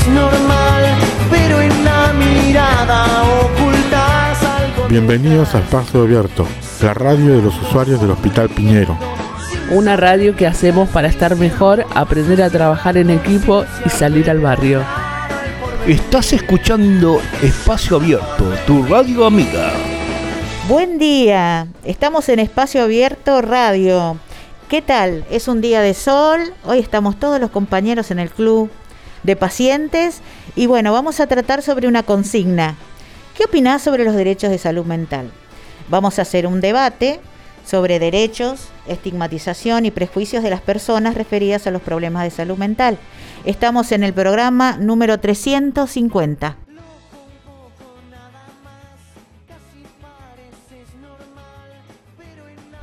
pareces normal, pero en la mirada ocultas algo. Bienvenidos a Espacio Abierto, la radio de los usuarios del Hospital Piñero. Una radio que hacemos para estar mejor, aprender a trabajar en equipo y salir al barrio. Estás escuchando Espacio Abierto, tu radio amiga. Buen día, estamos en Espacio Abierto Radio. ¿Qué tal? Es un día de sol, hoy estamos todos los compañeros en el club de pacientes y bueno, vamos a tratar sobre una consigna. ¿Qué opinás sobre los derechos de salud mental? Vamos a hacer un debate sobre derechos, estigmatización y prejuicios de las personas referidas a los problemas de salud mental. Estamos en el programa número 350.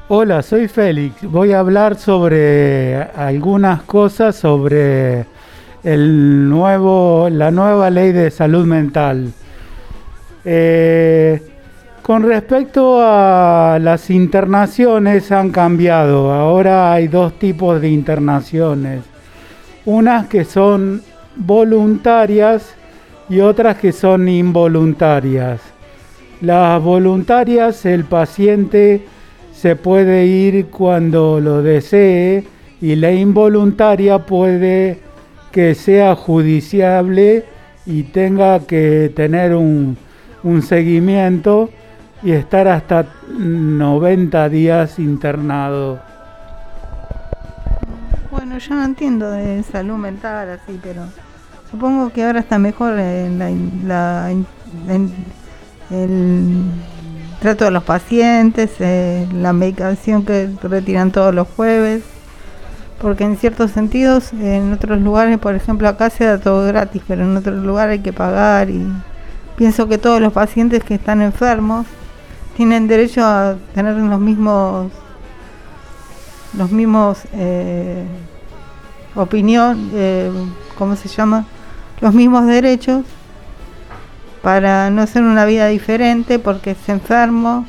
Hola, soy Félix. Voy a hablar sobre algunas cosas sobre el nuevo, la nueva ley de salud mental. Eh, con respecto a las internaciones han cambiado. Ahora hay dos tipos de internaciones. Unas que son voluntarias y otras que son involuntarias. Las voluntarias el paciente se puede ir cuando lo desee y la involuntaria puede que sea judiciable y tenga que tener un, un seguimiento y estar hasta 90 días internado. Bueno, yo no entiendo de salud mental así, pero supongo que ahora está mejor en la, el trato de los pacientes, eh, la medicación que retiran todos los jueves, porque en ciertos sentidos, en otros lugares, por ejemplo, acá se da todo gratis, pero en otros lugares hay que pagar y pienso que todos los pacientes que están enfermos tienen derecho a tener los mismos los mismos eh, opinión, eh, ¿cómo se llama? Los mismos derechos para no hacer una vida diferente porque es enfermo,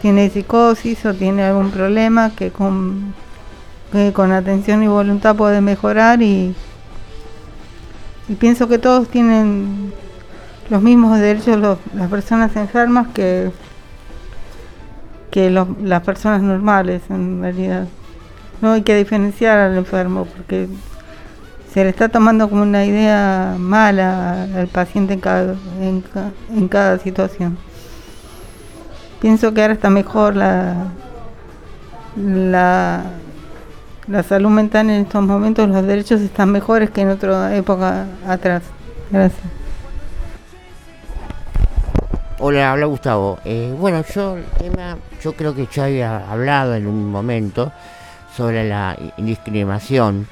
tiene psicosis o tiene algún problema que con, con atención y voluntad puede mejorar y, y pienso que todos tienen los mismos derechos las personas enfermas que que las personas normales en realidad. No hay que diferenciar al enfermo porque se le está tomando como una idea mala al paciente en cada, en, cada situación. Pienso que ahora está mejor la, la, la salud mental en estos momentos, los derechos están mejores que en otra época atrás. Gracias. Hola, habla Gustavo. Eh, bueno, yo tema, yo creo que ya había hablado en un momento sobre la indiscriminación,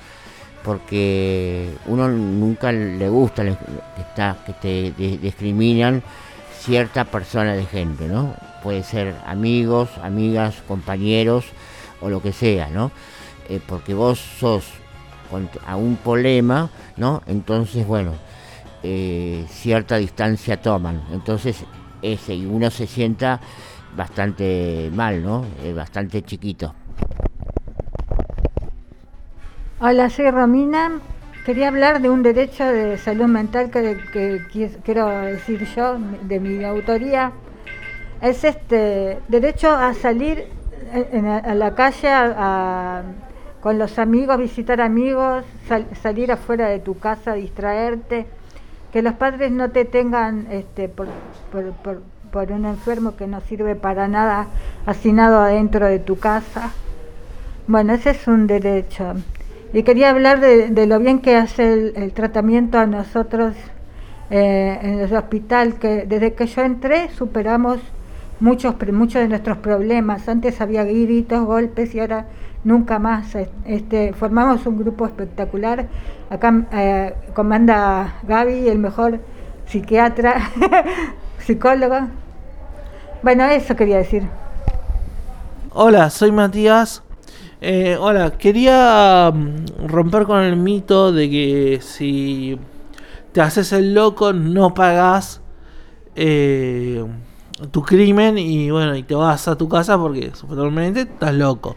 porque uno nunca le gusta que te discriminan cierta persona de gente, ¿no? Puede ser amigos, amigas, compañeros o lo que sea, ¿no? Eh, porque vos sos a un problema, ¿no? Entonces, bueno, eh, cierta distancia toman. Entonces, ese y uno se sienta bastante mal, ¿no? Eh, bastante chiquito. Hola, soy Romina. Quería hablar de un derecho de salud mental que, quiero decir yo, de mi autoría. Es este derecho a salir a la calle con los amigos, visitar amigos, salir afuera de tu casa, distraerte que los padres no te tengan este, por, por, un enfermo que no sirve para nada hacinado adentro de tu casa. Bueno, ese es un derecho. Y quería hablar de, lo bien que hace el, tratamiento a nosotros eh, en el hospital, que desde que yo entré superamos muchos, muchos de nuestros problemas. Antes había gritos, golpes y ahora nunca más. Este, formamos un grupo espectacular. Acá eh, comanda Gaby, el mejor psiquiatra, psicólogo. Bueno, eso quería decir. Hola, soy Matías. Eh, hola, quería mm, romper con el mito de que si te haces el loco no pagas eh, tu crimen y bueno, y te vas a tu casa porque supuestamente estás loco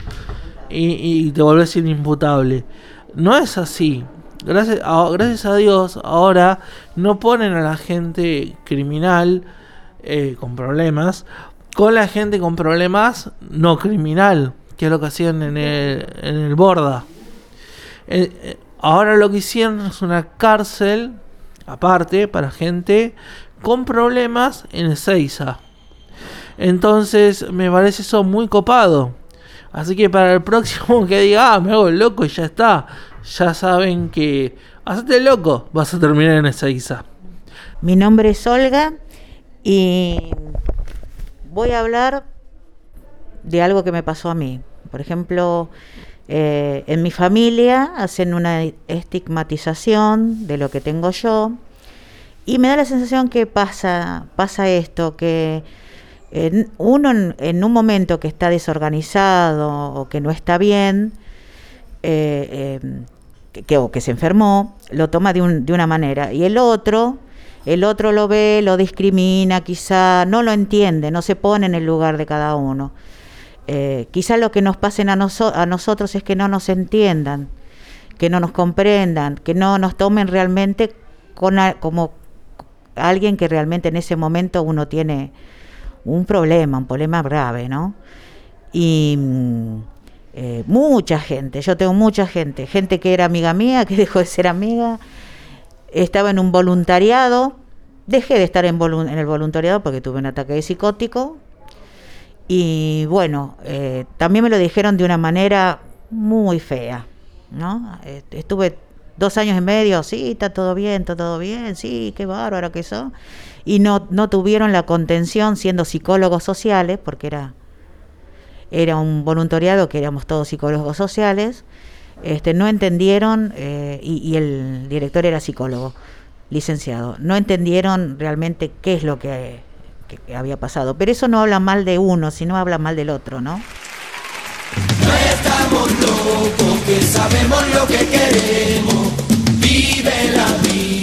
y, te volvés inimputable. No es así. gracias a, gracias a Dios, ahora no ponen a la gente criminal eh, con problemas con la gente con problemas no criminal, que es lo que hacían en el, en el Borda. Eh, eh, ahora lo que hicieron es una cárcel aparte para gente con problemas en Ezeiza. Entonces me parece eso muy copado. Así que para el próximo que diga, ah, me hago loco y ya está. Ya saben que, hacete loco, vas a terminar en Ezeiza. Mi nombre es Olga y voy a hablar de algo que me pasó a mí. Por ejemplo, eh, en mi familia hacen una estigmatización de lo que tengo yo y me da la sensación que pasa, pasa esto, que uno en, un momento que está desorganizado o que no está bien, eh, eh, que, o que se enfermó, lo toma de, un, de una manera y el otro el otro lo ve, lo discrimina, quizá no lo entiende, no se pone en el lugar de cada uno. Eh, quizá lo que nos pasen a, a nosotros es que no nos entiendan, que no nos comprendan, que no nos tomen realmente con como alguien que realmente en ese momento uno tiene un problema, un problema grave, ¿no? Y mm, eh, mucha gente, yo tengo mucha gente, gente que era amiga mía, que dejó de ser amiga, estaba en un voluntariado, dejé de estar en, el voluntariado porque tuve un ataque de psicótico y bueno, eh, también me lo dijeron de una manera muy fea, ¿no? estuve dos años y medio, sí, está todo bien, está todo bien, sí, qué bárbaro que eso. Y no, no tuvieron la contención siendo psicólogos sociales, porque era, era un voluntariado que éramos todos psicólogos sociales, este, no entendieron, eh, y, el director era psicólogo, licenciado, no entendieron realmente qué es lo que, había pasado. Pero eso no habla mal de uno, sino habla mal del otro, ¿no? No estamos locos, que sabemos lo que queremos, vive la vida,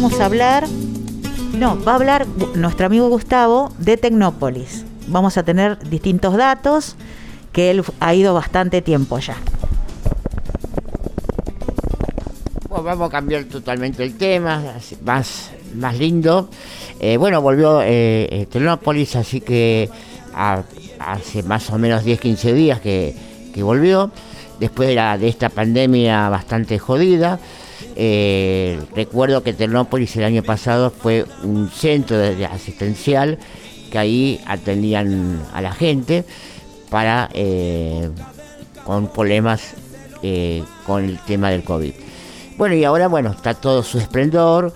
vamos a hablar. No, va a hablar nuestro amigo Gustavo de Tecnópolis. Vamos a tener distintos datos que él ha ido bastante tiempo ya. vamos a cambiar totalmente el tema, más, más lindo. Eh, bueno, volvió eh, eh Telenópolis, así que hace más o menos 10-15 días que, volvió, después de esta pandemia bastante jodida. Eh, recuerdo que Telenópolis el año pasado fue un centro asistencial que ahí atendían a la gente para eh, con problemas eh, con el tema del COVID. Bueno, y ahora, bueno, está todo su esplendor,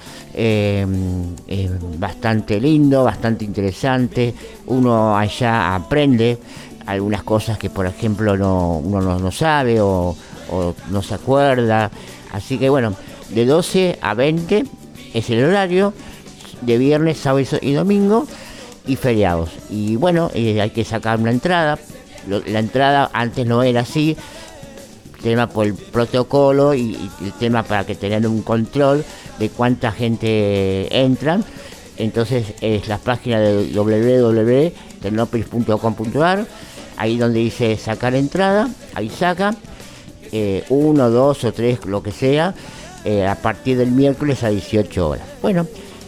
bastante lindo, bastante interesante. Uno allá aprende algunas cosas que, por ejemplo, no, uno no, sabe o, no se acuerda. Así que, bueno, de 12 a 20 es el horario, de viernes, sábado y domingo, y feriados. Y bueno, hay que sacar una entrada la entrada antes no era así, tema por el protocolo y, el tema para que tengan un control de cuánta gente entra. Entonces es la página de www.tecnopolis.com.ar, ahí donde dice sacar entrada, ahí saca, eh, uno, dos o tres, lo que sea, eh, a partir del miércoles a 18 horas. Bueno,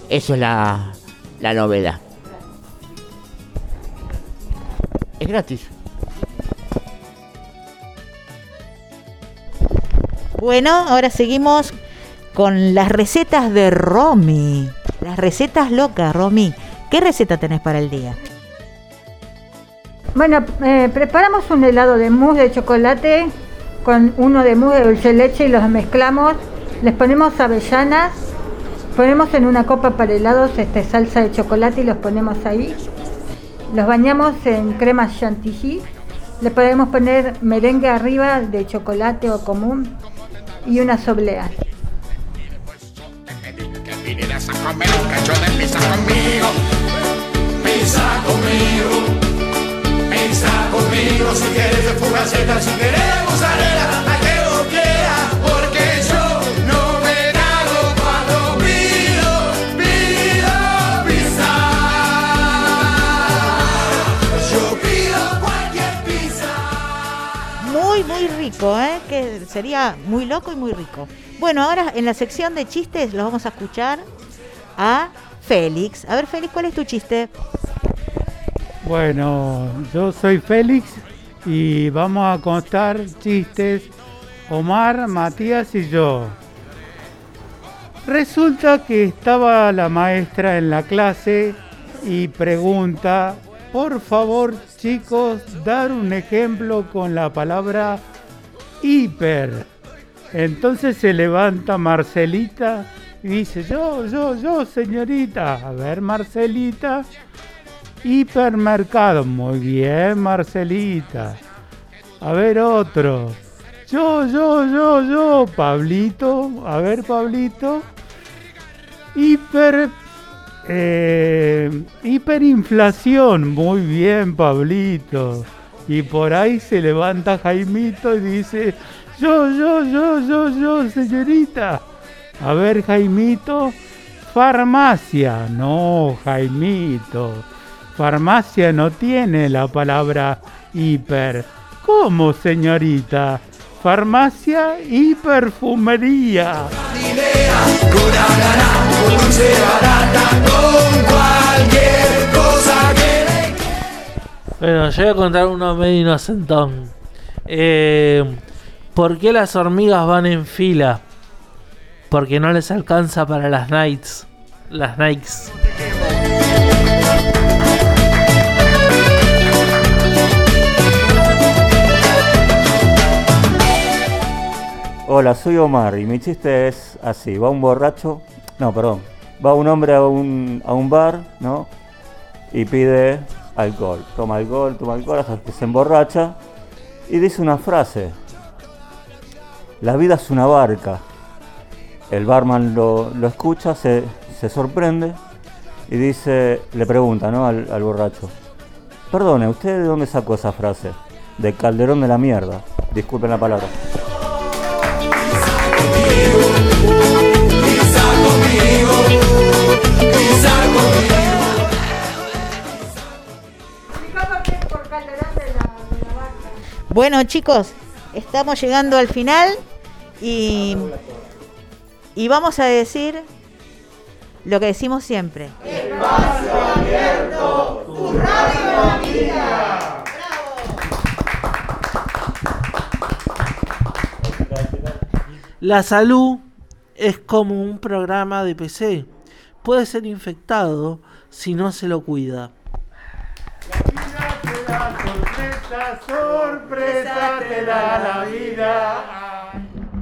eso es la, la novedad. Es gratis. Bueno, ahora seguimos con las recetas de Romy. Las recetas locas, Romy. ¿Qué receta tenés para el día? Bueno, eh, preparamos un helado de mousse de chocolate con uno de mousse de dulce leche y los mezclamos. Les ponemos avellanas, ponemos en una copa para helados este, salsa de chocolate y los ponemos ahí. Los bañamos en crema chantilly. Le podemos poner merengue arriba de chocolate o común y unas obleas. Pizza conmigo. Si quieres de fugaceta, si quieres de la que vos quieras. Porque yo no me cago cuando pido, pido pizza. Yo pido cualquier pizza. Muy, muy rico, ¿eh? Que sería muy loco y muy rico. Bueno, ahora en la sección de chistes los vamos a escuchar a Félix. A ver, Félix, ¿cuál es tu chiste? Bueno, yo soy Félix y vamos a contar chistes Omar, Matías y yo. Resulta que estaba la maestra en la clase y pregunta, por favor chicos, dar un ejemplo con la palabra hiper. Entonces se levanta Marcelita y dice, yo, yo, yo, señorita. A ver, Marcelita. Hipermercado. Muy bien, Marcelita. A ver, otro. Yo, yo, yo, yo, Pablito. A ver, Pablito. Hiper. eh, hiperinflación. Muy bien, Pablito. Y por ahí se levanta Jaimito y dice, yo, yo, yo, yo, yo, señorita. A ver, Jaimito. Farmacia. No, Jaimito. Farmacia no tiene la palabra hiper. ¿Cómo, señorita? Farmacia y perfumería. Bueno, yo voy a contar uno medio inocentón. Eh, ¿Por qué las hormigas van en fila? Porque no les alcanza para las nights. Las Nikes. Hola, soy Omar y mi chiste es así, va un borracho, no, perdón, va un hombre a un, a un bar, ¿no? Y pide alcohol, toma alcohol, toma alcohol hasta que se emborracha y dice una frase, la vida es una barca. El barman lo, lo escucha, se, se sorprende y dice, le pregunta, ¿no? Al, al borracho, perdone, ¿usted de dónde sacó esa frase? De Calderón de la mierda, disculpen la palabra. Bueno, chicos, estamos llegando al final y, y vamos a decir lo que decimos siempre. Espacio abierto, tu radio amiga. La salud es como un programa de PC. Puede ser infectado si no se lo cuida. Sorpresa, sorpresa te da la vida.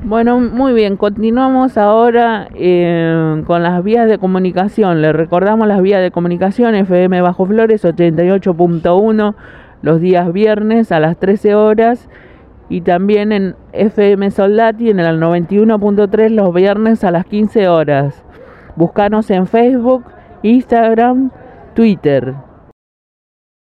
Bueno, muy bien, continuamos ahora eh, con las vías de comunicación. Les recordamos las vías de comunicación FM Bajo Flores 88.1 los días viernes a las 13 horas y también en FM Soldati en el 91.3 los viernes a las 15 horas. Búscanos en Facebook, Instagram, Twitter.